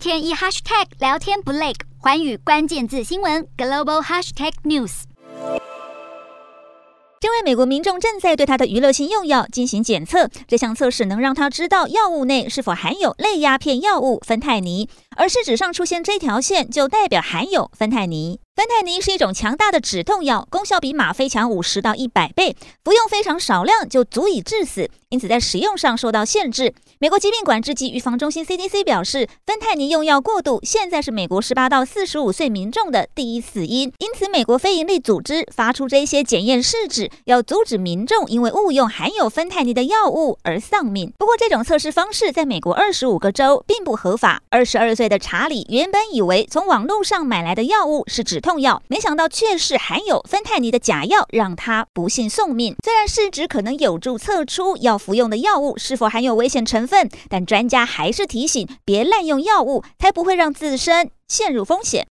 天一 hashtag 聊天不累，环宇关键字新闻 global hashtag news。这位美国民众正在对他的娱乐性用药进行检测，这项测试能让他知道药物内是否含有类鸦片药物芬太尼，而试纸上出现这条线就代表含有芬太尼。芬太尼是一种强大的止痛药，功效比吗啡强五十到一百倍，服用非常少量就足以致死，因此在使用上受到限制。美国疾病管制及预防中心 CDC 表示，芬太尼用药过度现在是美国十八到四十五岁民众的第一死因，因此美国非营利组织发出这些检验试纸，要阻止民众因为误用含有芬太尼的药物而丧命。不过，这种测试方式在美国二十五个州并不合法。二十二岁的查理原本以为从网络上买来的药物是止痛。药，没想到却是含有芬太尼的假药，让他不幸送命。虽然试纸可能有助测出要服用的药物是否含有危险成分，但专家还是提醒别滥用药物，才不会让自身陷入风险。